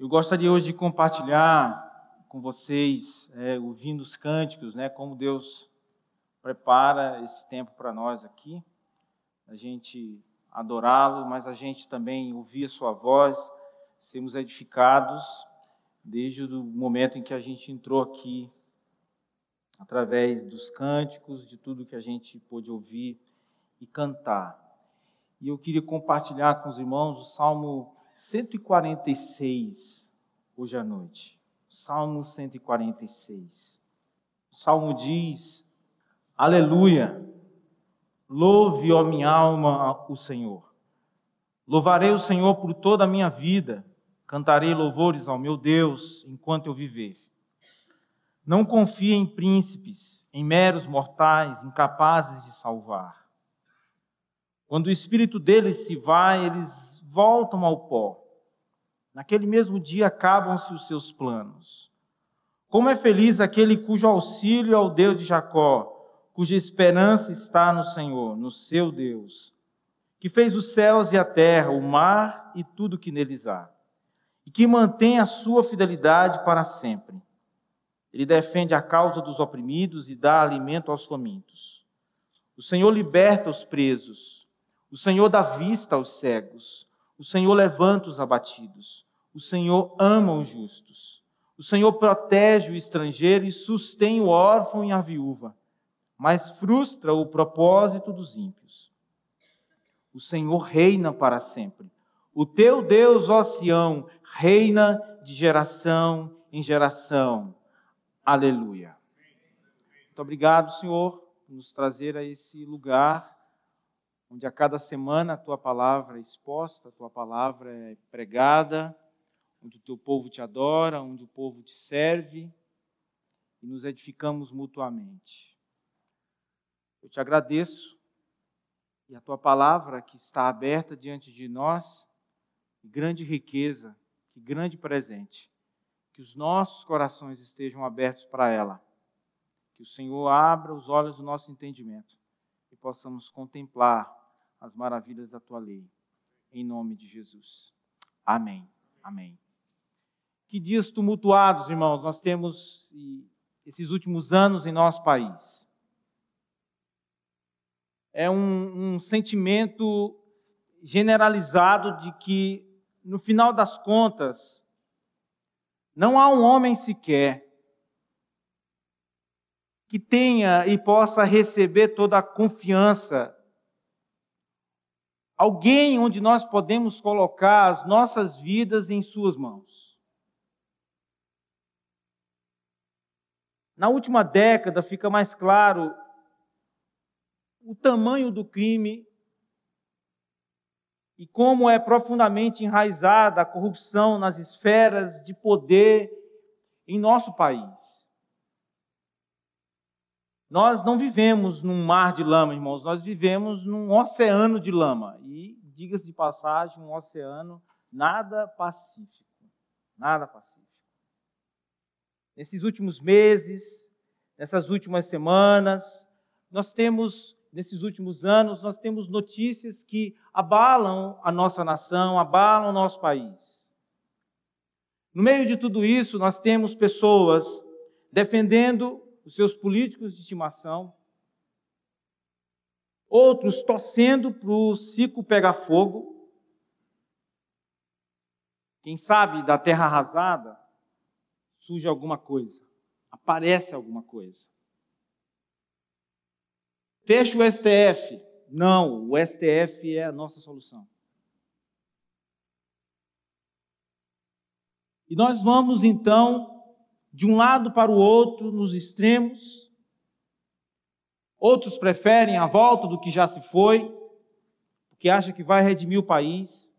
Eu gostaria hoje de compartilhar com vocês, é, ouvindo os cânticos, né, como Deus prepara esse tempo para nós aqui, a gente adorá-lo, mas a gente também ouvir a sua voz, sermos edificados desde o momento em que a gente entrou aqui, através dos cânticos, de tudo que a gente pôde ouvir e cantar. E eu queria compartilhar com os irmãos o Salmo 146 hoje à noite. Salmo 146. O salmo diz: Aleluia! Louve, ó minha alma, o Senhor. Louvarei o Senhor por toda a minha vida, cantarei louvores ao meu Deus enquanto eu viver. Não confie em príncipes, em meros mortais, incapazes de salvar. Quando o espírito deles se vai, eles voltam ao pó. Naquele mesmo dia acabam-se os seus planos. Como é feliz aquele cujo auxílio é o Deus de Jacó, cuja esperança está no Senhor, no seu Deus, que fez os céus e a terra, o mar e tudo que neles há, e que mantém a sua fidelidade para sempre. Ele defende a causa dos oprimidos e dá alimento aos famintos. O Senhor liberta os presos. O Senhor dá vista aos cegos. O Senhor levanta os abatidos. O Senhor ama os justos. O Senhor protege o estrangeiro e sustém o órfão e a viúva, mas frustra o propósito dos ímpios. O Senhor reina para sempre. O teu Deus, ó Sião, reina de geração em geração. Aleluia. Muito obrigado, Senhor, por nos trazer a esse lugar onde a cada semana a tua palavra é exposta, a tua palavra é pregada, onde o teu povo te adora, onde o povo te serve e nos edificamos mutuamente. Eu te agradeço e a tua palavra que está aberta diante de nós, que grande riqueza, que grande presente. Que os nossos corações estejam abertos para ela. Que o Senhor abra os olhos do nosso entendimento e possamos contemplar as maravilhas da tua lei. Em nome de Jesus. Amém. Amém. Que dias tumultuados, irmãos, nós temos esses últimos anos em nosso país. É um, um sentimento generalizado de que, no final das contas, não há um homem sequer que tenha e possa receber toda a confiança alguém onde nós podemos colocar as nossas vidas em Suas mãos. Na última década fica mais claro o tamanho do crime e como é profundamente enraizada a corrupção nas esferas de poder em nosso país. Nós não vivemos num mar de lama, irmãos, nós vivemos num oceano de lama. E, diga-se de passagem, um oceano nada pacífico. Nada pacífico. Nesses últimos meses, nessas últimas semanas, nós temos, nesses últimos anos, nós temos notícias que abalam a nossa nação, abalam o nosso país. No meio de tudo isso, nós temos pessoas defendendo os seus políticos de estimação, outros torcendo para o ciclo pegar fogo. Quem sabe da terra arrasada surge alguma coisa, aparece alguma coisa. Fecha o STF. Não, o STF é a nossa solução. E nós vamos então de um lado para o outro, nos extremos. Outros preferem a volta do que já se foi, porque acha que vai redimir o país.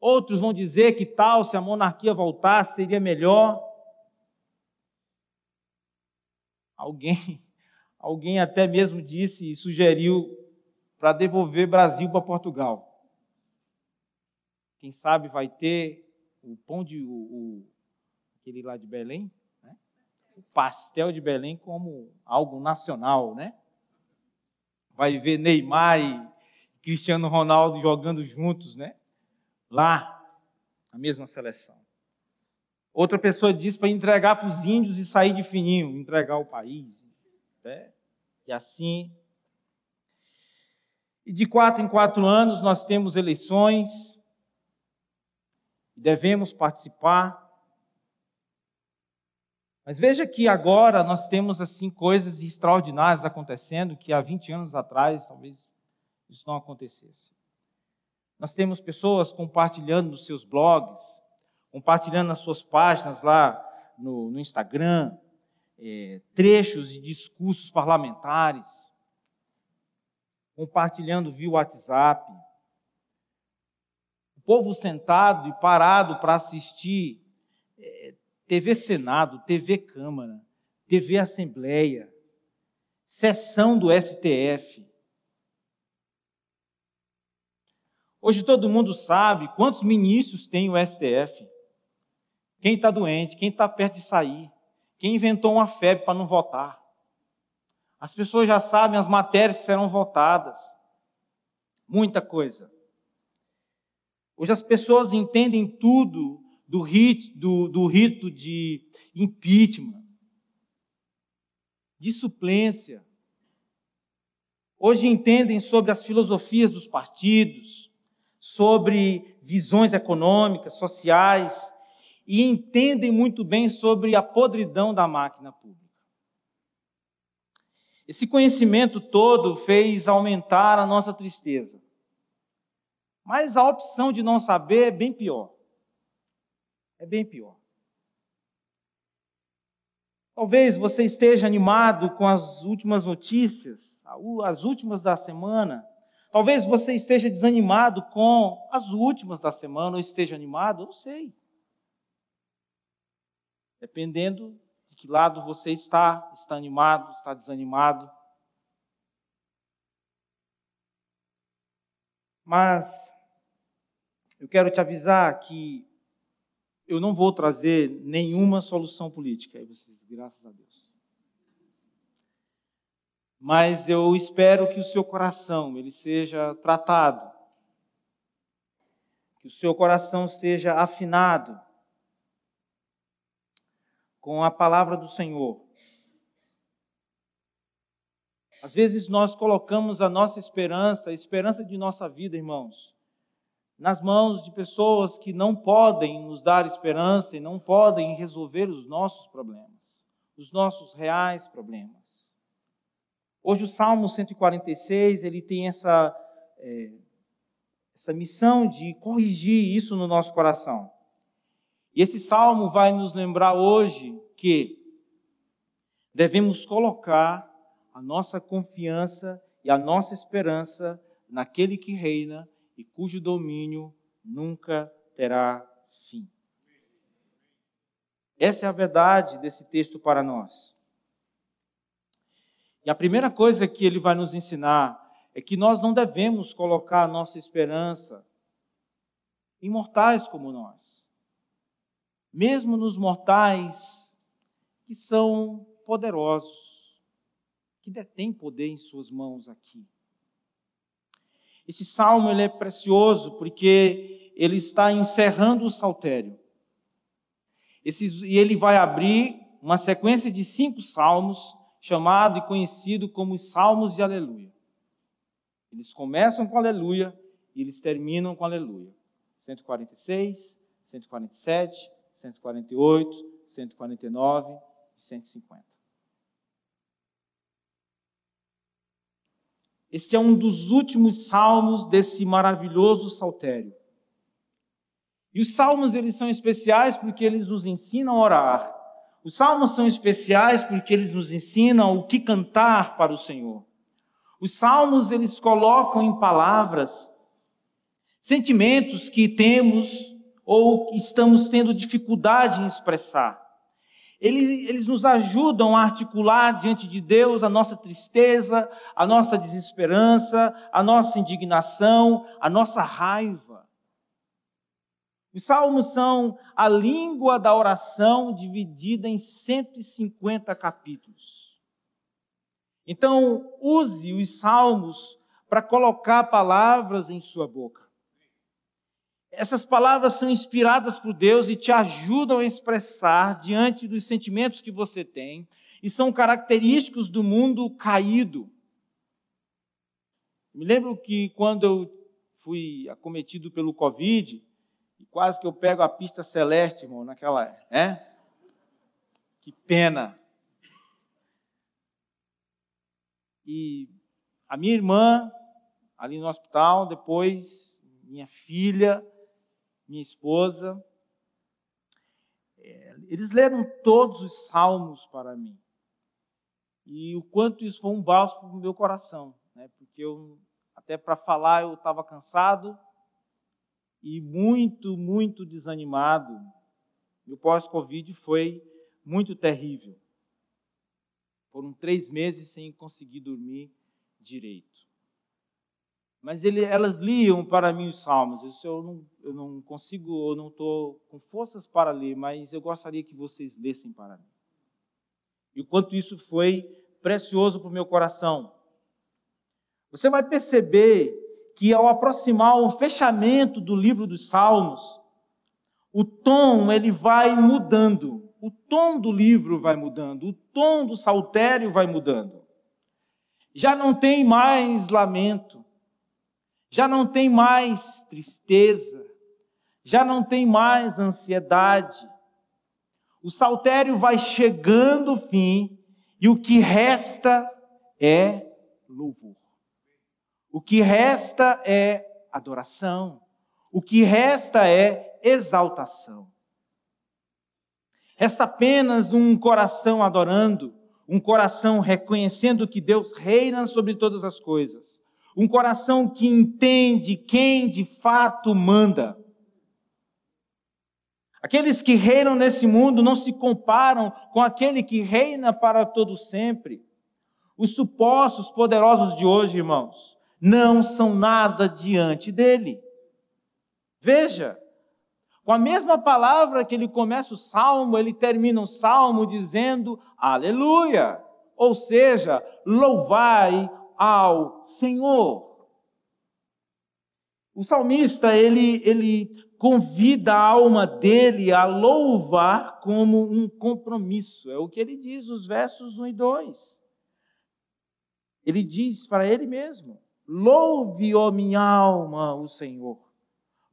Outros vão dizer que tal, se a monarquia voltasse, seria melhor. Alguém, alguém até mesmo disse e sugeriu para devolver Brasil para Portugal. Quem sabe vai ter o pão de o, aquele lá de Belém, né? o pastel de Belém como algo nacional, né? Vai ver Neymar e Cristiano Ronaldo jogando juntos, né? Lá, na mesma seleção. Outra pessoa diz para entregar para os índios e sair de fininho, entregar o país. Né? E assim. E de quatro em quatro anos nós temos eleições, devemos participar. Mas veja que agora nós temos assim coisas extraordinárias acontecendo que há 20 anos atrás talvez isso não acontecesse. Nós temos pessoas compartilhando nos seus blogs, compartilhando nas suas páginas lá no, no Instagram, é, trechos de discursos parlamentares, compartilhando via WhatsApp. O povo sentado e parado para assistir é, TV Senado, TV Câmara, TV Assembleia, sessão do STF. Hoje todo mundo sabe quantos ministros tem o STF. Quem está doente, quem está perto de sair, quem inventou uma febre para não votar. As pessoas já sabem as matérias que serão votadas. Muita coisa. Hoje as pessoas entendem tudo do rito, do, do rito de impeachment, de suplência. Hoje entendem sobre as filosofias dos partidos, sobre visões econômicas, sociais, e entendem muito bem sobre a podridão da máquina pública. Esse conhecimento todo fez aumentar a nossa tristeza. Mas a opção de não saber é bem pior. É bem pior. Talvez você esteja animado com as últimas notícias, as últimas da semana. Talvez você esteja desanimado com as últimas da semana, ou esteja animado, não sei. Dependendo de que lado você está, está animado, está desanimado. Mas eu quero te avisar que eu não vou trazer nenhuma solução política. Aí vocês, graças a Deus. Mas eu espero que o seu coração ele seja tratado, que o seu coração seja afinado com a palavra do Senhor. Às vezes nós colocamos a nossa esperança, a esperança de nossa vida, irmãos, nas mãos de pessoas que não podem nos dar esperança e não podem resolver os nossos problemas, os nossos reais problemas. Hoje o Salmo 146 ele tem essa é, essa missão de corrigir isso no nosso coração. E esse salmo vai nos lembrar hoje que devemos colocar a nossa confiança e a nossa esperança naquele que reina e cujo domínio nunca terá fim. Essa é a verdade desse texto para nós. E a primeira coisa que ele vai nos ensinar é que nós não devemos colocar a nossa esperança em mortais como nós. Mesmo nos mortais que são poderosos, que detêm poder em suas mãos aqui. Esse salmo ele é precioso porque ele está encerrando o saltério. Esse, e ele vai abrir uma sequência de cinco salmos, chamado e conhecido como os salmos de aleluia. Eles começam com aleluia e eles terminam com aleluia. 146, 147, 148, 149 e 150. Este é um dos últimos salmos desse maravilhoso saltério. E os salmos eles são especiais porque eles nos ensinam a orar. Os salmos são especiais porque eles nos ensinam o que cantar para o Senhor. Os salmos eles colocam em palavras sentimentos que temos ou estamos tendo dificuldade em expressar. Eles, eles nos ajudam a articular diante de Deus a nossa tristeza, a nossa desesperança, a nossa indignação, a nossa raiva. Os salmos são a língua da oração dividida em 150 capítulos. Então, use os salmos para colocar palavras em sua boca. Essas palavras são inspiradas por Deus e te ajudam a expressar diante dos sentimentos que você tem e são característicos do mundo caído. Me lembro que quando eu fui acometido pelo Covid, e quase que eu pego a pista celeste, irmão, naquela. É? Que pena. E a minha irmã, ali no hospital, depois minha filha, minha esposa, é, eles leram todos os salmos para mim. E o quanto isso foi um bálsamo para o meu coração, né? porque eu, até para falar eu estava cansado e muito, muito desanimado. Meu pós-Covid foi muito terrível. Foram três meses sem conseguir dormir direito. Mas ele, elas liam para mim os salmos. Eu não, eu não consigo, eu não estou com forças para ler, mas eu gostaria que vocês lessem para mim. E o quanto isso foi precioso para o meu coração. Você vai perceber que ao aproximar o fechamento do livro dos Salmos, o tom ele vai mudando o tom do livro vai mudando, o tom do saltério vai mudando. Já não tem mais lamento, já não tem mais tristeza, já não tem mais ansiedade. O saltério vai chegando ao fim e o que resta é louvor. O que resta é adoração. O que resta é exaltação. Resta apenas um coração adorando, um coração reconhecendo que Deus reina sobre todas as coisas, um coração que entende quem de fato manda. Aqueles que reinam nesse mundo não se comparam com aquele que reina para todo sempre. Os supostos poderosos de hoje, irmãos, não são nada diante dele. Veja, com a mesma palavra que ele começa o salmo, ele termina o salmo dizendo aleluia, ou seja, louvai ao Senhor. O salmista, ele, ele convida a alma dele a louvar como um compromisso. É o que ele diz nos versos 1 e 2. Ele diz para ele mesmo: Louve, ó minha alma, o Senhor.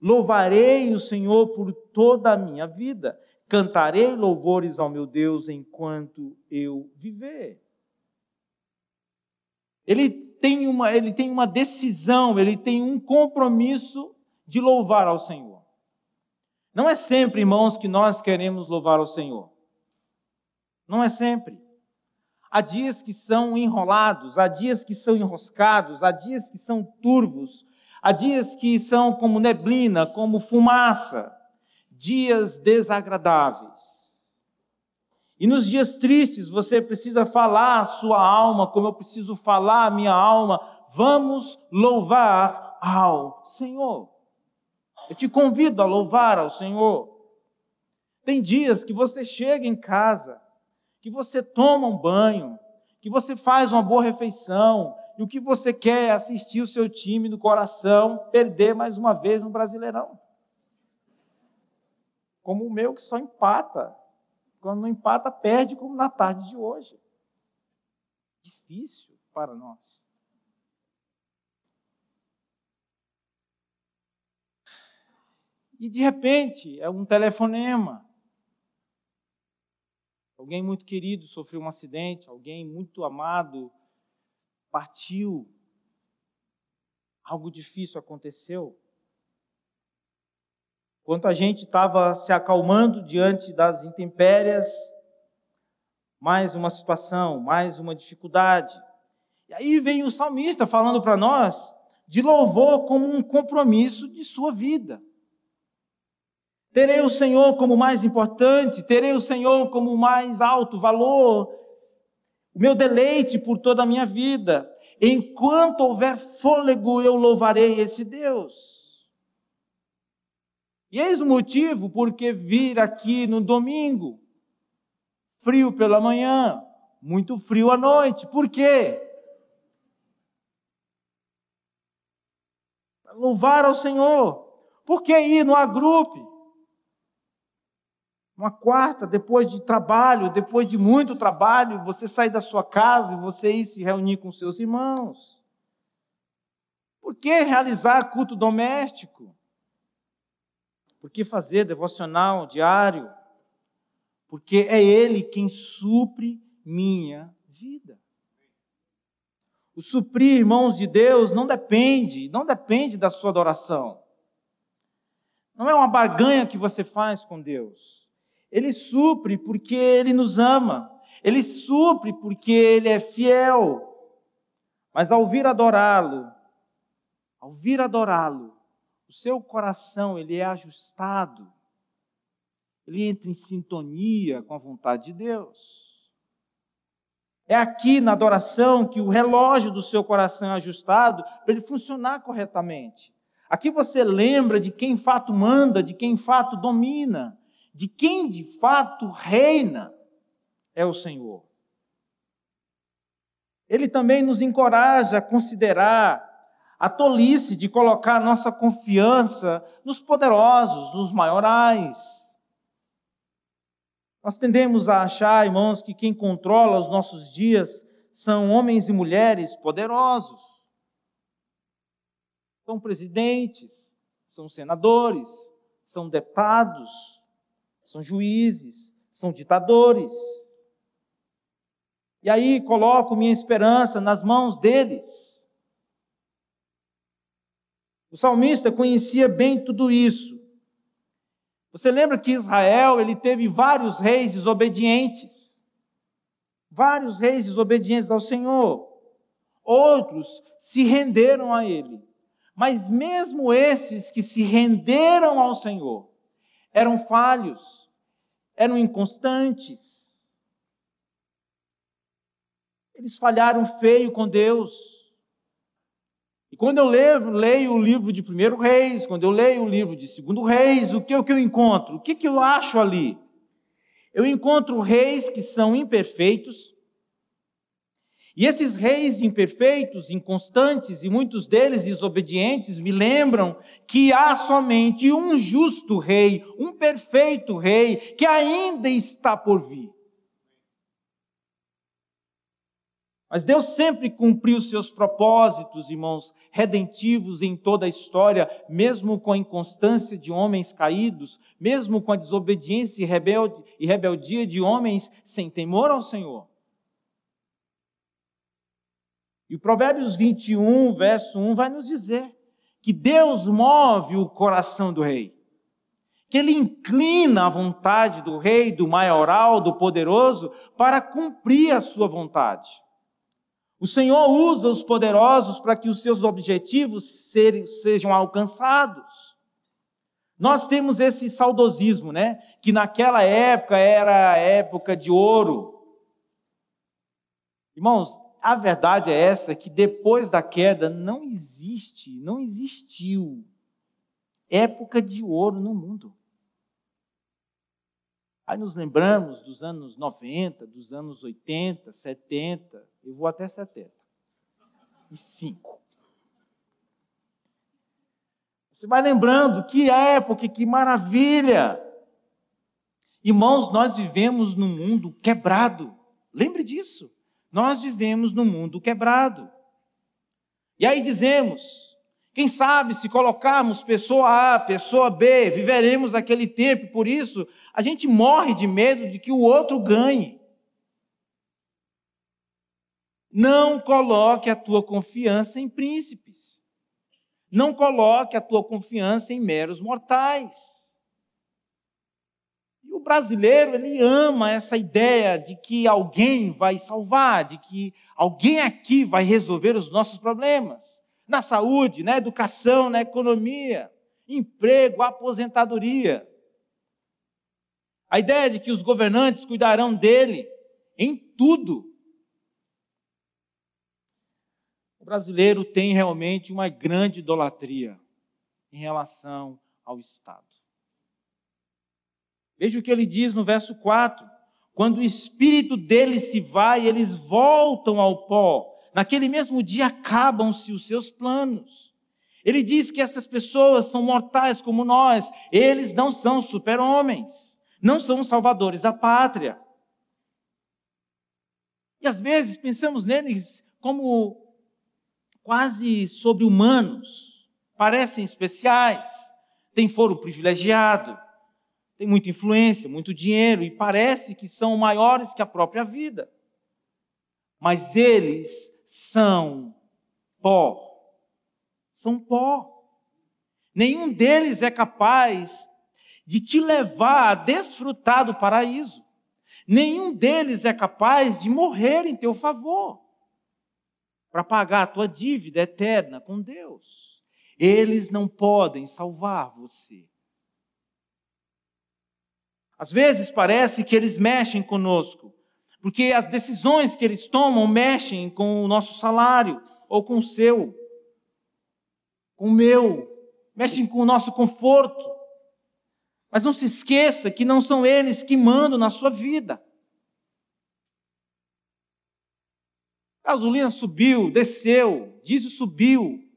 Louvarei o Senhor por toda a minha vida. Cantarei louvores ao meu Deus enquanto eu viver. Ele tem uma, ele tem uma decisão, ele tem um compromisso de louvar ao Senhor. Não é sempre, irmãos, que nós queremos louvar ao Senhor. Não é sempre. Há dias que são enrolados, há dias que são enroscados, há dias que são turvos, Há dias que são como neblina, como fumaça, dias desagradáveis. E nos dias tristes você precisa falar a sua alma, como eu preciso falar a minha alma. Vamos louvar ao Senhor. Eu te convido a louvar ao Senhor. Tem dias que você chega em casa, que você toma um banho, que você faz uma boa refeição, e o que você quer é assistir o seu time no coração perder mais uma vez no Brasileirão. Como o meu que só empata. Quando não empata, perde, como na tarde de hoje. Difícil para nós. E de repente, é um telefonema. Alguém muito querido sofreu um acidente, alguém muito amado partiu, algo difícil aconteceu. Enquanto a gente estava se acalmando diante das intempérias, mais uma situação, mais uma dificuldade. E aí vem o salmista falando para nós de louvor como um compromisso de sua vida. Terei o Senhor como mais importante, terei o Senhor como mais alto valor, o meu deleite por toda a minha vida. Enquanto houver fôlego, eu louvarei esse Deus. E eis o motivo porque vir aqui no domingo, frio pela manhã, muito frio à noite. Por quê? Louvar ao Senhor. Por que ir no agrupe? Uma quarta, depois de trabalho, depois de muito trabalho, você sair da sua casa e você ir se reunir com seus irmãos. Por que realizar culto doméstico? Por que fazer devocional diário? Porque é Ele quem supre minha vida. O suprir, irmãos de Deus, não depende, não depende da sua adoração. Não é uma barganha que você faz com Deus. Ele supre porque ele nos ama. Ele supre porque ele é fiel. Mas ao vir adorá-lo, ao vir adorá-lo, o seu coração ele é ajustado. Ele entra em sintonia com a vontade de Deus. É aqui na adoração que o relógio do seu coração é ajustado para ele funcionar corretamente. Aqui você lembra de quem fato manda, de quem fato domina de quem de fato reina é o Senhor. Ele também nos encoraja a considerar a tolice de colocar nossa confiança nos poderosos, nos maiorais. Nós tendemos a achar, irmãos, que quem controla os nossos dias são homens e mulheres poderosos. São presidentes, são senadores, são deputados, são juízes, são ditadores. E aí coloco minha esperança nas mãos deles. O salmista conhecia bem tudo isso. Você lembra que Israel ele teve vários reis desobedientes, vários reis desobedientes ao Senhor. Outros se renderam a ele. Mas mesmo esses que se renderam ao Senhor, eram falhos, eram inconstantes. Eles falharam feio com Deus. E quando eu leio, leio o livro de Primeiro Reis, quando eu leio o livro de Segundo Reis, o que, o que eu encontro? O que, que eu acho ali? Eu encontro reis que são imperfeitos, e esses reis imperfeitos, inconstantes e muitos deles desobedientes me lembram que há somente um justo rei, um perfeito rei que ainda está por vir. Mas Deus sempre cumpriu seus propósitos, irmãos, redentivos em toda a história, mesmo com a inconstância de homens caídos, mesmo com a desobediência e rebeldia de homens sem temor ao Senhor. E o Provérbios 21, verso 1, vai nos dizer que Deus move o coração do rei, que ele inclina a vontade do rei, do maioral, do poderoso, para cumprir a sua vontade. O Senhor usa os poderosos para que os seus objetivos sejam alcançados. Nós temos esse saudosismo, né? Que naquela época era a época de ouro. Irmãos, a verdade é essa que depois da queda não existe, não existiu época de ouro no mundo. Aí nos lembramos dos anos 90, dos anos 80, 70, eu vou até 70. E 5. Você vai lembrando que época, que maravilha. Irmãos, nós vivemos num mundo quebrado. Lembre disso. Nós vivemos num mundo quebrado. E aí dizemos, quem sabe se colocarmos pessoa A, pessoa B, viveremos aquele tempo, por isso a gente morre de medo de que o outro ganhe. Não coloque a tua confiança em príncipes. Não coloque a tua confiança em meros mortais o brasileiro, ele ama essa ideia de que alguém vai salvar, de que alguém aqui vai resolver os nossos problemas. Na saúde, na educação, na economia, emprego, aposentadoria. A ideia de que os governantes cuidarão dele em tudo. O brasileiro tem realmente uma grande idolatria em relação ao Estado. Veja o que ele diz no verso 4. Quando o espírito deles se vai, eles voltam ao pó. Naquele mesmo dia acabam-se os seus planos. Ele diz que essas pessoas são mortais como nós, eles não são super-homens, não são salvadores da pátria. E às vezes pensamos neles como quase sobre-humanos, parecem especiais, têm foro privilegiado, têm muita influência, muito dinheiro e parece que são maiores que a própria vida. Mas eles são pó são pó. Nenhum deles é capaz de te levar a desfrutar do paraíso. Nenhum deles é capaz de morrer em teu favor para pagar a tua dívida eterna com Deus. Eles não podem salvar você. Às vezes parece que eles mexem conosco, porque as decisões que eles tomam mexem com o nosso salário ou com o seu com o meu, mexem com o nosso conforto. Mas não se esqueça que não são eles que mandam na sua vida. Gasolina subiu, desceu, diesel subiu.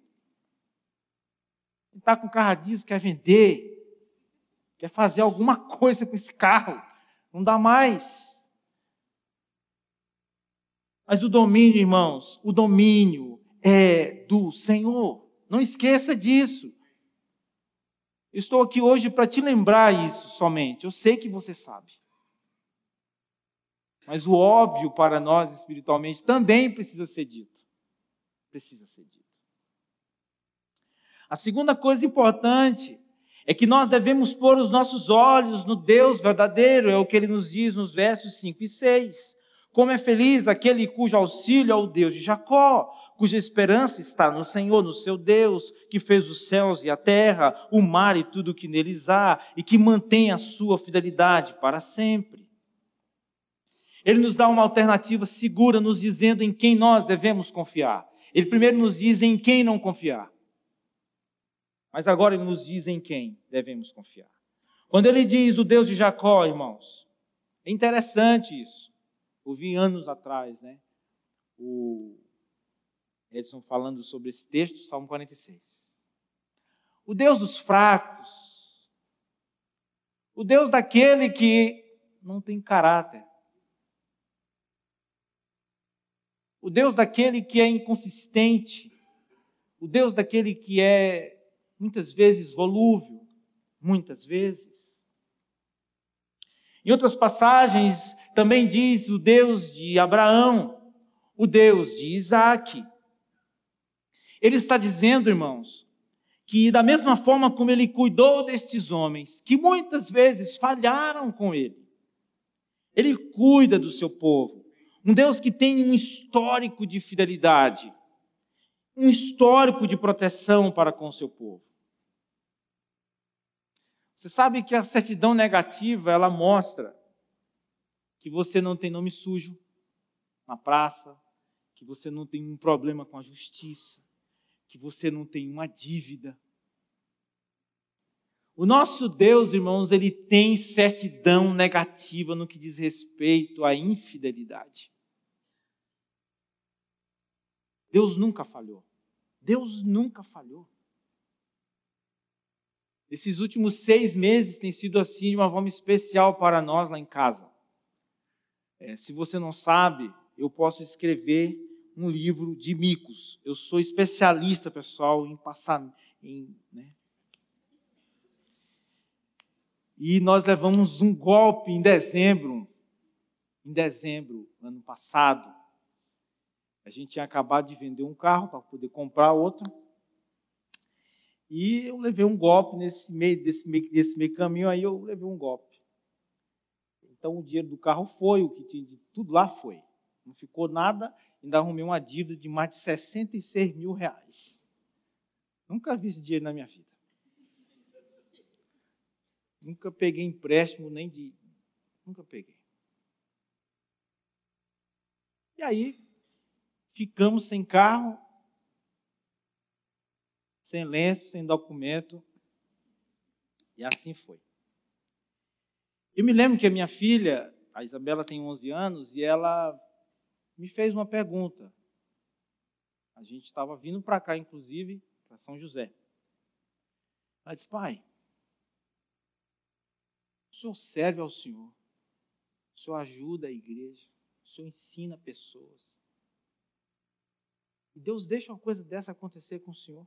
Está com carro a diesel, quer vender, quer fazer alguma coisa com esse carro, não dá mais. Mas o domínio, irmãos, o domínio é do Senhor. Não esqueça disso. Estou aqui hoje para te lembrar isso somente. Eu sei que você sabe. Mas o óbvio para nós espiritualmente também precisa ser dito. Precisa ser dito. A segunda coisa importante é que nós devemos pôr os nossos olhos no Deus verdadeiro, é o que ele nos diz nos versos 5 e 6. Como é feliz aquele cujo auxílio é o Deus de Jacó, cuja esperança está no Senhor, no seu Deus, que fez os céus e a terra, o mar e tudo o que neles há, e que mantém a sua fidelidade para sempre. Ele nos dá uma alternativa segura, nos dizendo em quem nós devemos confiar. Ele primeiro nos diz em quem não confiar. Mas agora ele nos diz em quem devemos confiar. Quando ele diz o Deus de Jacó, irmãos, é interessante isso. Ouvi anos atrás, né? O Edson falando sobre esse texto, Salmo 46. O Deus dos fracos, o Deus daquele que não tem caráter, o Deus daquele que é inconsistente, o Deus daquele que é muitas vezes volúvel, muitas vezes. Em outras passagens também diz o Deus de Abraão, o Deus de Isaac, ele está dizendo, irmãos, que da mesma forma como ele cuidou destes homens, que muitas vezes falharam com ele, ele cuida do seu povo. Um Deus que tem um histórico de fidelidade, um histórico de proteção para com o seu povo. Você sabe que a certidão negativa, ela mostra que você não tem nome sujo na praça, que você não tem um problema com a justiça, que você não tem uma dívida. O nosso Deus, irmãos, ele tem certidão negativa no que diz respeito à infidelidade. Deus nunca falhou. Deus nunca falhou. Esses últimos seis meses têm sido assim de uma forma especial para nós lá em casa. É, se você não sabe, eu posso escrever um livro de micos. Eu sou especialista, pessoal, em passar. Em, né? E nós levamos um golpe em dezembro, em dezembro, ano passado. A gente tinha acabado de vender um carro para poder comprar outro. E eu levei um golpe nesse meio, desse meio, desse meio caminho aí, eu levei um golpe. Então o dinheiro do carro foi, o que tinha de tudo lá foi. Não ficou nada ainda arrumei uma dívida de mais de 66 mil reais. Nunca vi esse dinheiro na minha vida. Nunca peguei empréstimo nem de. Nunca peguei. E aí, ficamos sem carro, sem lenço, sem documento. E assim foi. Eu me lembro que a minha filha, a Isabela tem 11 anos, e ela me fez uma pergunta. A gente estava vindo para cá, inclusive, para São José. Ela disse: Pai, o senhor serve ao Senhor, o senhor ajuda a igreja, o senhor ensina pessoas. E Deus deixa uma coisa dessa acontecer com o senhor.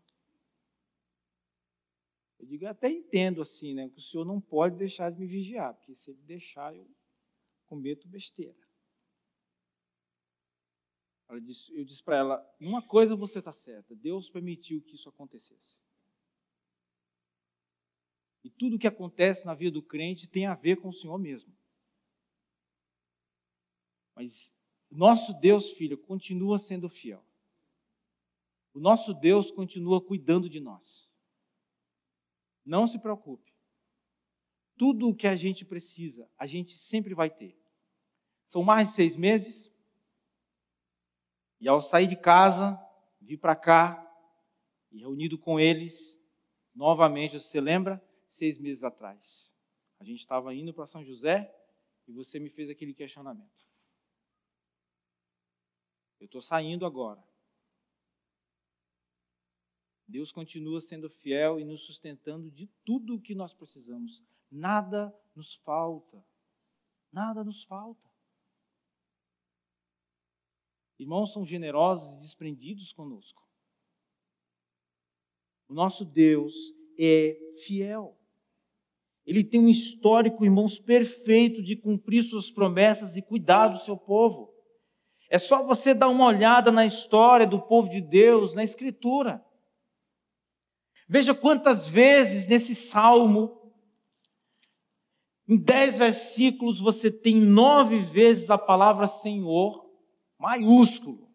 Eu digo, eu até entendo assim, né? Que o senhor não pode deixar de me vigiar, porque se ele deixar, eu cometo besteira. Ela disse, eu disse para ela: uma coisa você está certa, Deus permitiu que isso acontecesse. E tudo que acontece na vida do crente tem a ver com o Senhor mesmo. Mas nosso Deus, filho, continua sendo fiel. O nosso Deus continua cuidando de nós. Não se preocupe. Tudo o que a gente precisa, a gente sempre vai ter. São mais de seis meses. E ao sair de casa, vir para cá, e reunido com eles, novamente, você lembra? Seis meses atrás. A gente estava indo para São José e você me fez aquele questionamento. Eu estou saindo agora. Deus continua sendo fiel e nos sustentando de tudo o que nós precisamos. Nada nos falta. Nada nos falta. Irmãos são generosos e desprendidos conosco. O nosso Deus é fiel. Ele tem um histórico, irmãos, perfeito de cumprir suas promessas e cuidar do seu povo. É só você dar uma olhada na história do povo de Deus, na Escritura. Veja quantas vezes nesse salmo, em dez versículos, você tem nove vezes a palavra Senhor, maiúsculo.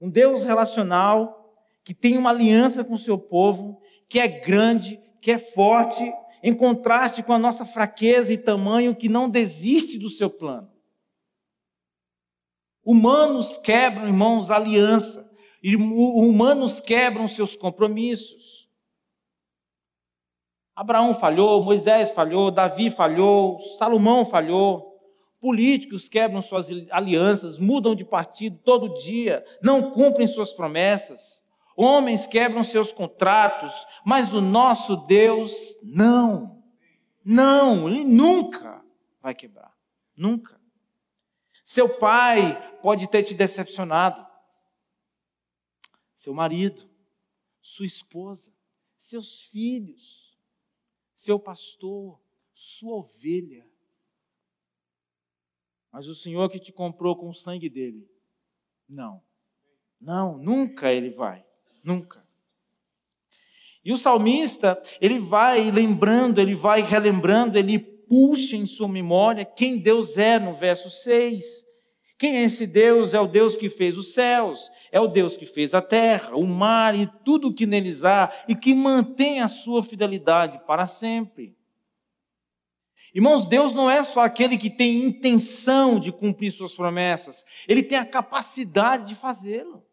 Um Deus relacional, que tem uma aliança com o seu povo, que é grande, que é forte, em contraste com a nossa fraqueza e tamanho, que não desiste do seu plano. Humanos quebram, irmãos, aliança. Humanos quebram seus compromissos. Abraão falhou, Moisés falhou, Davi falhou, Salomão falhou. Políticos quebram suas alianças, mudam de partido todo dia, não cumprem suas promessas. Homens quebram seus contratos, mas o nosso Deus não. Não, ele nunca vai quebrar. Nunca. Seu pai pode ter te decepcionado seu marido, sua esposa, seus filhos, seu pastor, sua ovelha. Mas o Senhor que te comprou com o sangue dele, não. Não, nunca ele vai. Nunca. E o salmista, ele vai lembrando, ele vai relembrando, ele puxa em sua memória quem Deus é no verso 6. Quem é esse Deus? É o Deus que fez os céus, é o Deus que fez a terra, o mar e tudo o que neles há e que mantém a sua fidelidade para sempre. Irmãos, Deus não é só aquele que tem intenção de cumprir suas promessas, ele tem a capacidade de fazê-lo.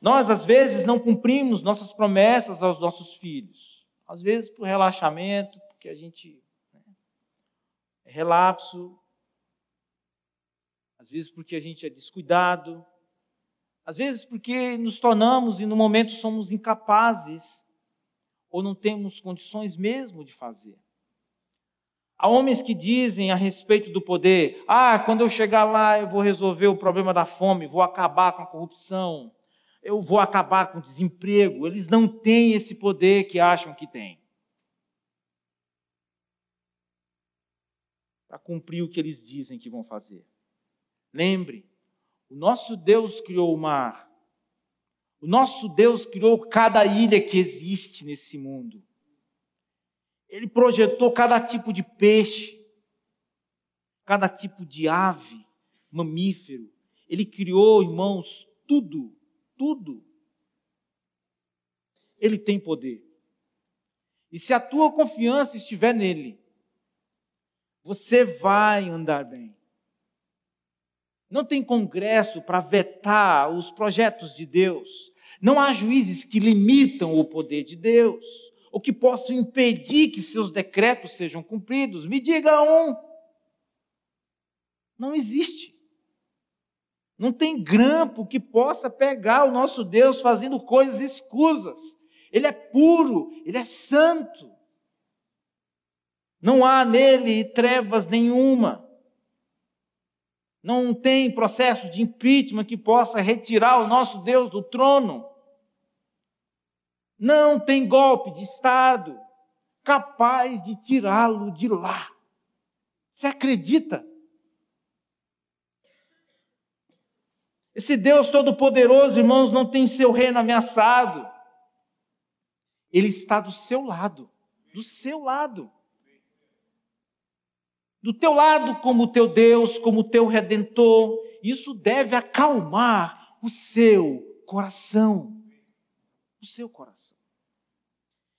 Nós, às vezes, não cumprimos nossas promessas aos nossos filhos. Às vezes, por relaxamento, porque a gente né, é relapso, às vezes porque a gente é descuidado, às vezes porque nos tornamos e no momento somos incapazes ou não temos condições mesmo de fazer. Há homens que dizem a respeito do poder: ah, quando eu chegar lá eu vou resolver o problema da fome, vou acabar com a corrupção, eu vou acabar com o desemprego. Eles não têm esse poder que acham que têm. Para cumprir o que eles dizem que vão fazer. Lembre, o nosso Deus criou o mar. O nosso Deus criou cada ilha que existe nesse mundo. Ele projetou cada tipo de peixe, cada tipo de ave, mamífero. Ele criou, irmãos, tudo, tudo. Ele tem poder. E se a tua confiança estiver nele, você vai andar bem. Não tem congresso para vetar os projetos de Deus. Não há juízes que limitam o poder de Deus, ou que possam impedir que seus decretos sejam cumpridos. Me diga um. Não existe. Não tem grampo que possa pegar o nosso Deus fazendo coisas escusas. Ele é puro, ele é santo. Não há nele trevas nenhuma. Não tem processo de impeachment que possa retirar o nosso Deus do trono. Não tem golpe de Estado capaz de tirá-lo de lá. Você acredita? Esse Deus Todo-Poderoso, irmãos, não tem seu reino ameaçado. Ele está do seu lado, do seu lado. Do teu lado, como teu Deus, como teu redentor. Isso deve acalmar o seu coração. O seu coração.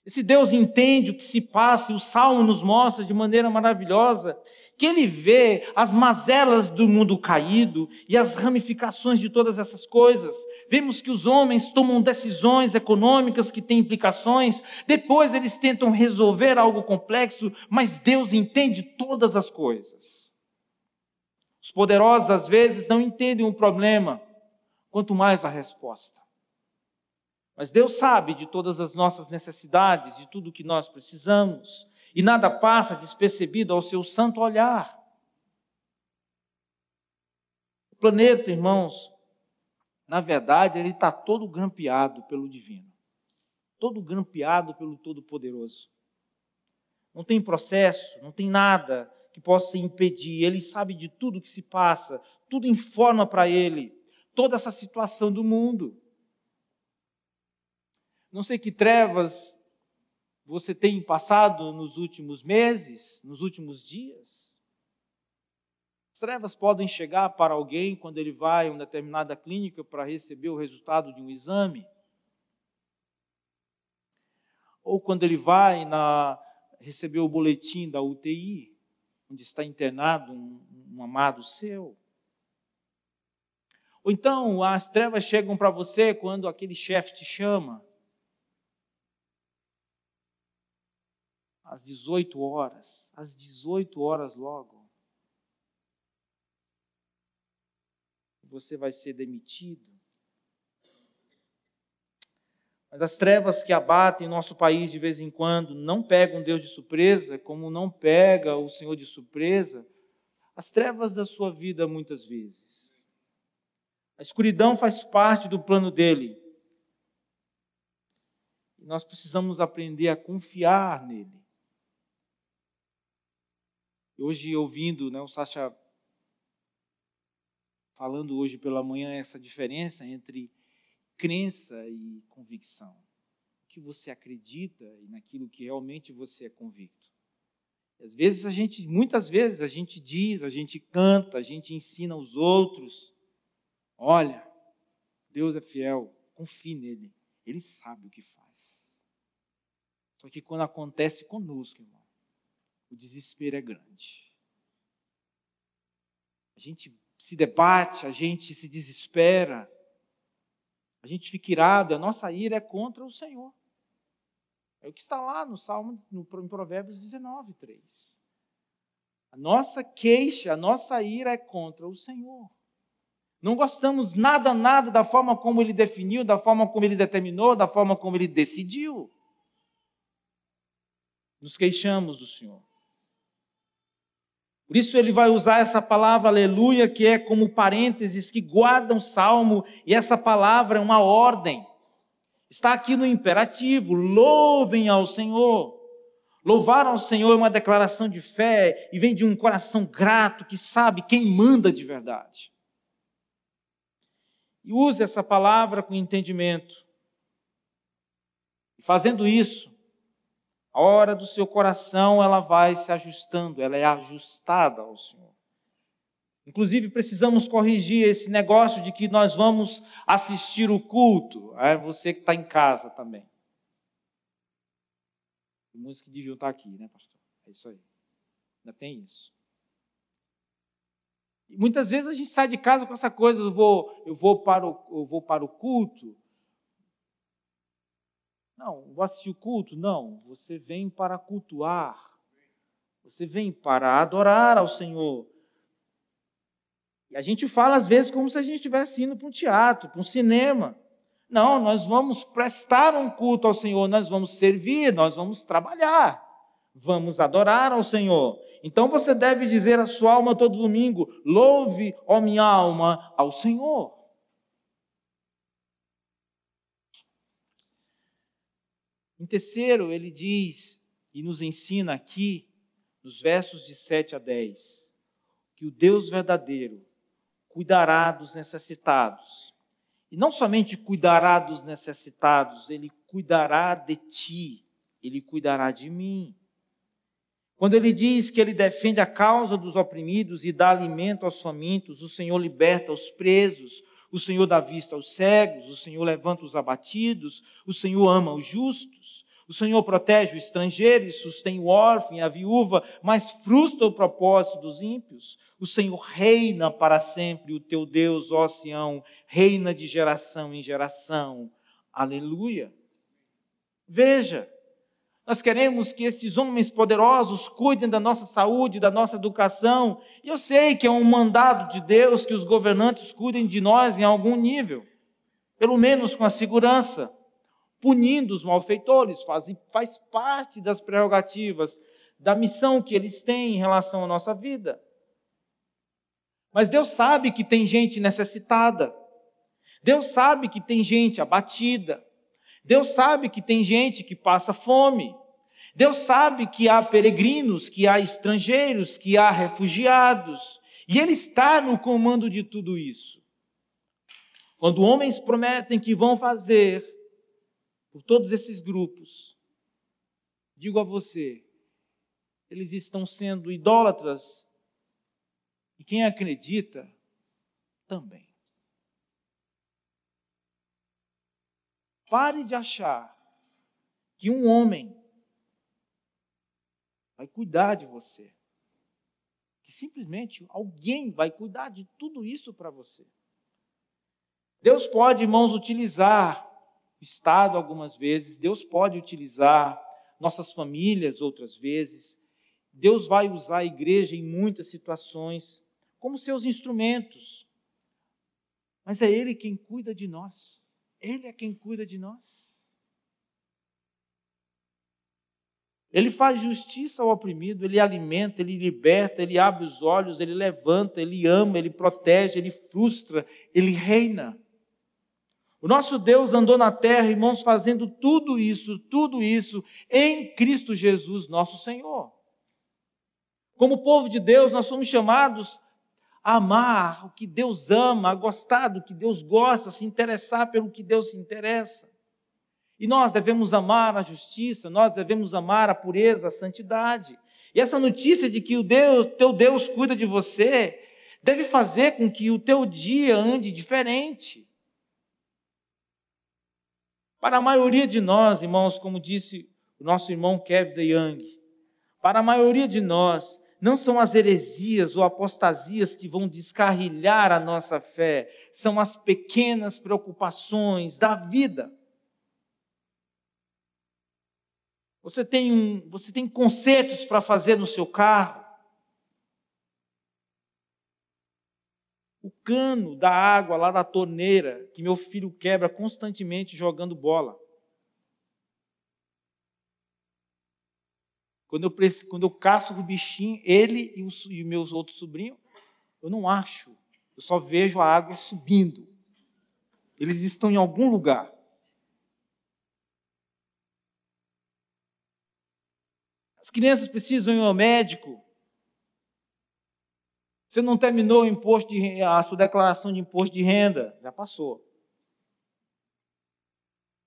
Esse Deus entende o que se passa e o Salmo nos mostra de maneira maravilhosa que ele vê as mazelas do mundo caído e as ramificações de todas essas coisas. Vemos que os homens tomam decisões econômicas que têm implicações, depois eles tentam resolver algo complexo, mas Deus entende todas as coisas. Os poderosos às vezes não entendem o problema, quanto mais a resposta. Mas Deus sabe de todas as nossas necessidades, de tudo que nós precisamos, e nada passa despercebido ao seu santo olhar. O planeta, irmãos, na verdade, ele está todo grampeado pelo divino, todo grampeado pelo Todo-Poderoso. Não tem processo, não tem nada que possa impedir. Ele sabe de tudo que se passa, tudo informa para ele toda essa situação do mundo. Não sei que trevas você tem passado nos últimos meses, nos últimos dias. As trevas podem chegar para alguém quando ele vai a uma determinada clínica para receber o resultado de um exame. Ou quando ele vai na, receber o boletim da UTI, onde está internado um, um amado seu. Ou então as trevas chegam para você quando aquele chefe te chama às 18 horas, às 18 horas logo, você vai ser demitido. Mas as trevas que abatem nosso país de vez em quando não pegam Deus de surpresa, como não pega o Senhor de surpresa, as trevas da sua vida muitas vezes. A escuridão faz parte do plano dele. E nós precisamos aprender a confiar nele. Hoje, ouvindo né, o Sacha falando hoje pela manhã essa diferença entre crença e convicção. O que você acredita e naquilo que realmente você é convicto. Às vezes a gente, muitas vezes a gente diz, a gente canta, a gente ensina aos outros. Olha, Deus é fiel, confie nele. Ele sabe o que faz. Só que quando acontece conosco, irmão, o desespero é grande. A gente se debate, a gente se desespera, a gente fica irado, a nossa ira é contra o Senhor. É o que está lá no Salmo, no, em Provérbios 19, 3. A nossa queixa, a nossa ira é contra o Senhor. Não gostamos nada, nada da forma como ele definiu, da forma como ele determinou, da forma como ele decidiu. Nos queixamos do Senhor. Por isso ele vai usar essa palavra aleluia, que é como parênteses que guarda um salmo, e essa palavra é uma ordem. Está aqui no imperativo: louvem ao Senhor. Louvar ao Senhor é uma declaração de fé e vem de um coração grato que sabe quem manda de verdade. E use essa palavra com entendimento. Fazendo isso, a hora do seu coração, ela vai se ajustando, ela é ajustada ao Senhor. Inclusive, precisamos corrigir esse negócio de que nós vamos assistir o culto. É você que está em casa também. Tem músicos que deviam estar aqui, né, pastor? É isso aí. Ainda tem isso. E muitas vezes a gente sai de casa com essa coisa, eu vou, eu vou, para, o, eu vou para o culto, não, vou assistir o culto. Não, você vem para cultuar. Você vem para adorar ao Senhor. E a gente fala às vezes como se a gente estivesse indo para um teatro, para um cinema. Não, nós vamos prestar um culto ao Senhor, nós vamos servir, nós vamos trabalhar, vamos adorar ao Senhor. Então você deve dizer à sua alma todo domingo: louve, ó minha alma, ao Senhor. Em terceiro, ele diz e nos ensina aqui, nos versos de 7 a 10, que o Deus verdadeiro cuidará dos necessitados. E não somente cuidará dos necessitados, ele cuidará de ti, ele cuidará de mim. Quando ele diz que ele defende a causa dos oprimidos e dá alimento aos famintos, o Senhor liberta os presos, o Senhor dá vista aos cegos, o Senhor levanta os abatidos, o Senhor ama os justos. O Senhor protege o estrangeiro e sustém o órfão e a viúva, mas frustra o propósito dos ímpios. O Senhor reina para sempre, o teu Deus, ó Sião, reina de geração em geração. Aleluia. Veja, nós queremos que esses homens poderosos cuidem da nossa saúde, da nossa educação. E eu sei que é um mandado de Deus que os governantes cuidem de nós em algum nível, pelo menos com a segurança punindo os malfeitores, faz, faz parte das prerrogativas da missão que eles têm em relação à nossa vida. Mas Deus sabe que tem gente necessitada. Deus sabe que tem gente abatida. Deus sabe que tem gente que passa fome. Deus sabe que há peregrinos, que há estrangeiros, que há refugiados. E Ele está no comando de tudo isso. Quando homens prometem que vão fazer por todos esses grupos, digo a você, eles estão sendo idólatras e quem acredita também. Pare de achar que um homem vai cuidar de você. Que simplesmente alguém vai cuidar de tudo isso para você. Deus pode, irmãos, utilizar Estado algumas vezes, Deus pode utilizar nossas famílias outras vezes. Deus vai usar a igreja em muitas situações como seus instrumentos. Mas é Ele quem cuida de nós. Ele é quem cuida de nós. Ele faz justiça ao oprimido, ele alimenta, ele liberta, ele abre os olhos, ele levanta, ele ama, ele protege, ele frustra, ele reina. O nosso Deus andou na terra, irmãos, fazendo tudo isso, tudo isso em Cristo Jesus, nosso Senhor. Como povo de Deus, nós somos chamados amar o que Deus ama, a gostar do que Deus gosta, a se interessar pelo que Deus se interessa. E nós devemos amar a justiça, nós devemos amar a pureza, a santidade. E essa notícia de que o Deus, teu Deus cuida de você, deve fazer com que o teu dia ande diferente. Para a maioria de nós, irmãos, como disse o nosso irmão Kevin de Young, para a maioria de nós, não são as heresias ou apostasias que vão descarrilhar a nossa fé, são as pequenas preocupações da vida. Você tem, um, você tem concertos para fazer no seu carro, o cano da água lá da torneira que meu filho quebra constantemente jogando bola. Quando eu, quando eu caço o bichinho, ele e os e meus outros sobrinhos, eu não acho. Eu só vejo a água subindo. Eles estão em algum lugar. As crianças precisam ir ao médico. Você não terminou o imposto de, a sua declaração de imposto de renda, já passou.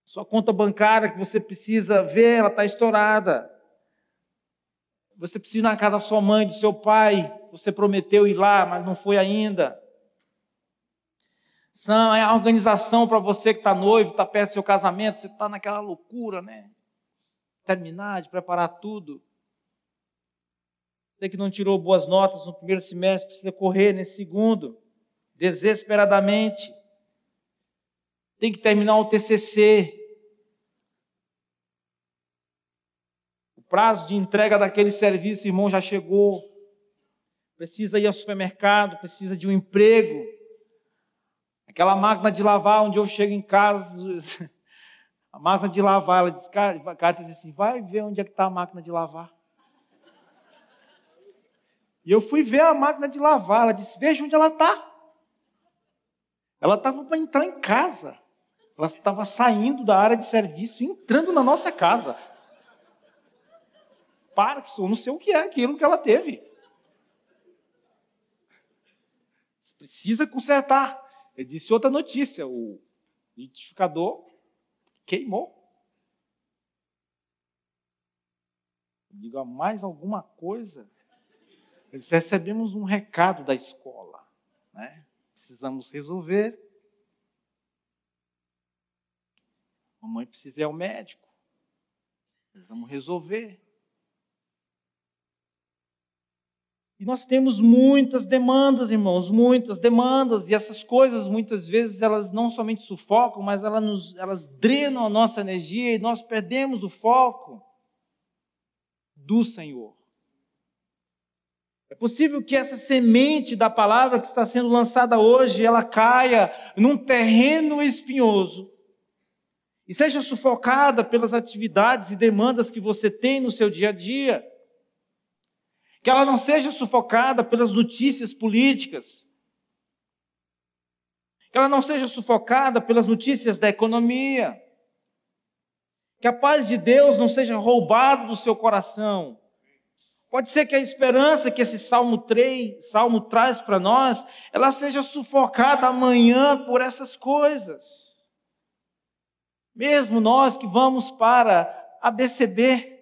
Sua conta bancária que você precisa ver, ela está estourada. Você precisa ir na casa da sua mãe, do seu pai. Você prometeu ir lá, mas não foi ainda. São, é a organização para você que está noivo, está perto do seu casamento, você está naquela loucura, né? Terminar de preparar tudo. Você que não tirou boas notas no primeiro semestre, precisa correr nesse segundo, desesperadamente. Tem que terminar o TCC. Prazo de entrega daquele serviço, irmão, já chegou. precisa ir ao supermercado, precisa de um emprego. Aquela máquina de lavar, onde eu chego em casa, a máquina de lavar, ela diz, Cátia diz assim, vai ver onde é que está a máquina de lavar. E eu fui ver a máquina de lavar, ela disse, veja onde ela está. Ela estava para entrar em casa. Ela estava saindo da área de serviço entrando na nossa casa. Parkinson, não sei o que é aquilo que ela teve. Você precisa consertar. Ele disse outra notícia: o identificador queimou. Diga mais alguma coisa. Eles recebemos um recado da escola, né? Precisamos resolver. Mamãe precisa ir ao médico. Precisamos resolver. E nós temos muitas demandas, irmãos, muitas demandas, e essas coisas muitas vezes elas não somente sufocam, mas elas, nos, elas drenam a nossa energia e nós perdemos o foco do Senhor. É possível que essa semente da palavra que está sendo lançada hoje, ela caia num terreno espinhoso e seja sufocada pelas atividades e demandas que você tem no seu dia a dia que ela não seja sufocada pelas notícias políticas, que ela não seja sufocada pelas notícias da economia, que a paz de Deus não seja roubada do seu coração. Pode ser que a esperança que esse Salmo 3, Salmo traz para nós, ela seja sufocada amanhã por essas coisas. Mesmo nós que vamos para a BCB,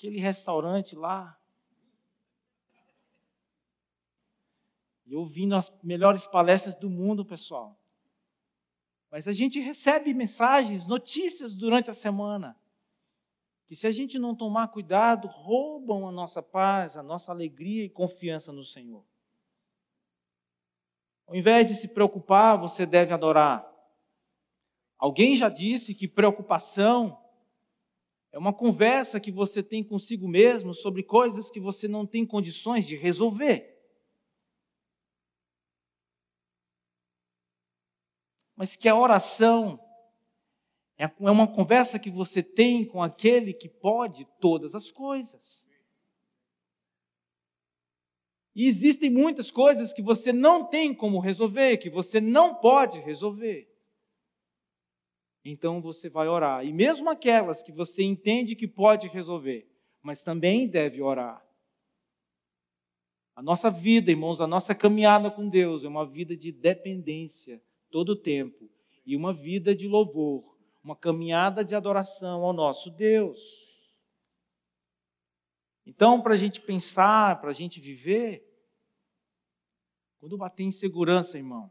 aquele restaurante lá. E ouvindo as melhores palestras do mundo, pessoal. Mas a gente recebe mensagens, notícias durante a semana, que se a gente não tomar cuidado, roubam a nossa paz, a nossa alegria e confiança no Senhor. Ao invés de se preocupar, você deve adorar. Alguém já disse que preocupação é uma conversa que você tem consigo mesmo sobre coisas que você não tem condições de resolver. Mas que a oração é, é uma conversa que você tem com aquele que pode todas as coisas. E existem muitas coisas que você não tem como resolver, que você não pode resolver então você vai orar. E mesmo aquelas que você entende que pode resolver, mas também deve orar. A nossa vida, irmãos, a nossa caminhada com Deus é uma vida de dependência todo o tempo e uma vida de louvor, uma caminhada de adoração ao nosso Deus. Então, para a gente pensar, para a gente viver, quando bater em segurança, irmão,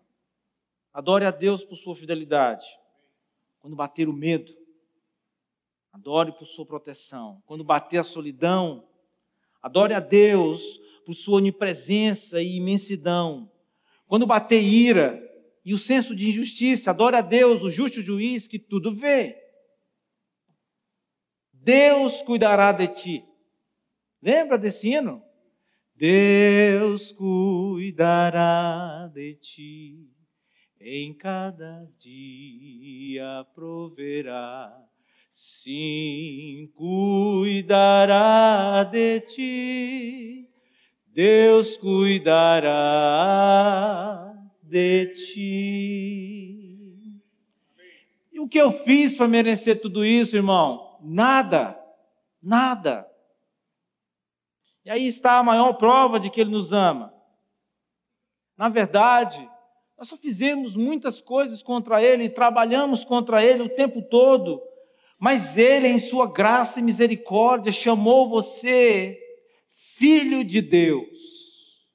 adore a Deus por sua fidelidade. Quando bater o medo, adore por sua proteção. Quando bater a solidão, adore a Deus por sua onipresença e imensidão. Quando bater ira e o senso de injustiça, adore a Deus, o justo juiz que tudo vê. Deus cuidará de ti. Lembra desse hino? Deus cuidará de ti em cada dia proverá, sim, cuidará de ti, Deus cuidará de ti. E o que eu fiz para merecer tudo isso, irmão? Nada, nada. E aí está a maior prova de que Ele nos ama. Na verdade, nós só fizemos muitas coisas contra Ele, trabalhamos contra Ele o tempo todo, mas Ele, em Sua graça e misericórdia, chamou você filho de Deus.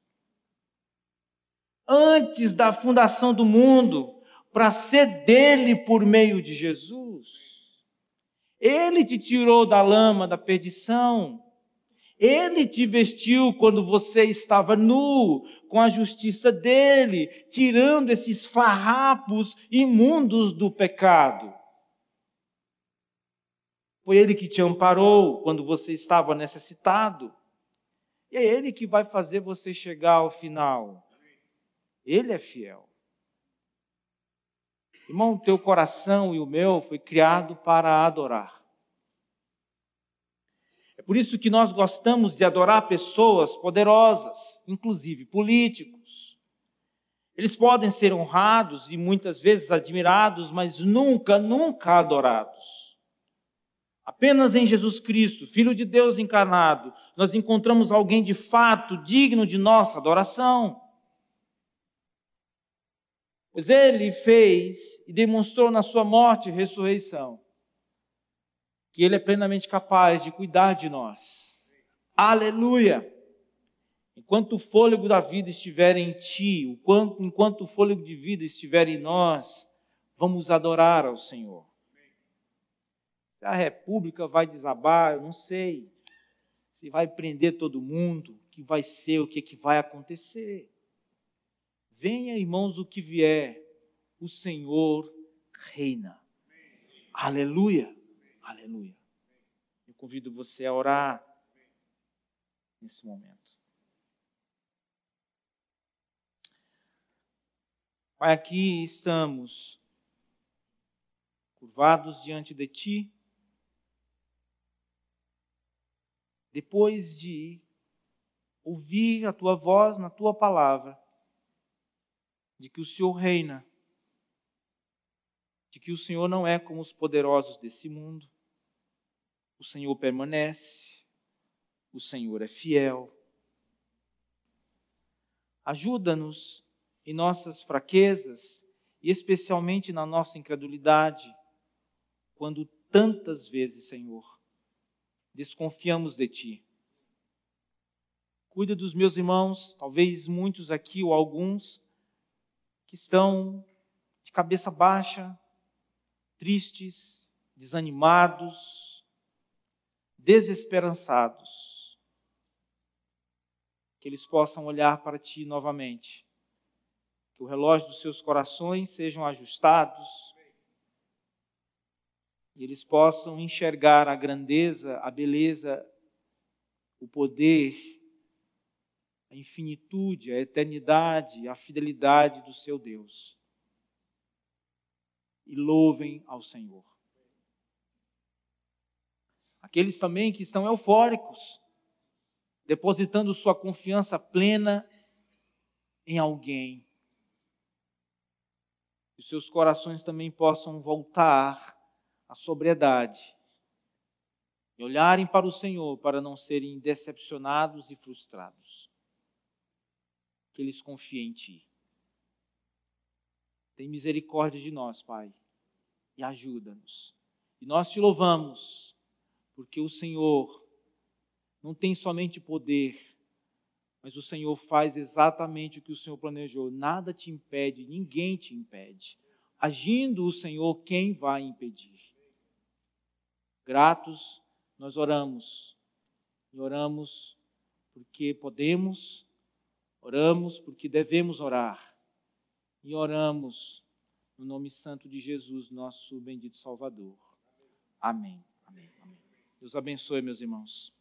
Antes da fundação do mundo, para ser dele por meio de Jesus. Ele te tirou da lama da perdição. Ele te vestiu quando você estava nu, com a justiça dele, tirando esses farrapos imundos do pecado. Foi ele que te amparou quando você estava necessitado. E é Ele que vai fazer você chegar ao final. Ele é fiel. Irmão, teu coração e o meu foi criado para adorar. Por isso que nós gostamos de adorar pessoas poderosas, inclusive políticos. Eles podem ser honrados e muitas vezes admirados, mas nunca, nunca adorados. Apenas em Jesus Cristo, Filho de Deus encarnado, nós encontramos alguém de fato digno de nossa adoração. Pois ele fez e demonstrou na sua morte e ressurreição que ele é plenamente capaz de cuidar de nós. Aleluia! Enquanto o fôlego da vida estiver em ti, enquanto o fôlego de vida estiver em nós, vamos adorar ao Senhor. Se a república vai desabar, eu não sei. Se vai prender todo mundo, o que vai ser, o que, é que vai acontecer. Venha, irmãos, o que vier, o Senhor reina. Aleluia, aleluia. Eu convido você a orar nesse momento. Pai, aqui estamos curvados diante de Ti, depois de ouvir a Tua voz na Tua palavra, de que o Senhor reina, de que o Senhor não é como os poderosos desse mundo, o Senhor permanece, o Senhor é fiel. Ajuda-nos em nossas fraquezas e especialmente na nossa incredulidade, quando tantas vezes, Senhor, desconfiamos de Ti. Cuida dos meus irmãos, talvez muitos aqui ou alguns que estão de cabeça baixa, tristes, desanimados, desesperançados. Que eles possam olhar para Ti novamente. Que o relógio dos seus corações sejam ajustados. E eles possam enxergar a grandeza, a beleza, o poder a infinitude, a eternidade, a fidelidade do seu Deus. E louvem ao Senhor. Aqueles também que estão eufóricos, depositando sua confiança plena em alguém. Que seus corações também possam voltar à sobriedade e olharem para o Senhor para não serem decepcionados e frustrados que eles confiem em Ti. Tem misericórdia de nós, Pai, e ajuda-nos. E nós te louvamos, porque o Senhor não tem somente poder, mas o Senhor faz exatamente o que o Senhor planejou. Nada te impede, ninguém te impede. Agindo o Senhor, quem vai impedir? Gratos, nós oramos. E oramos porque podemos Oramos porque devemos orar. E oramos no nome santo de Jesus, nosso bendito Salvador. Amém. Amém. Amém. Deus abençoe, meus irmãos.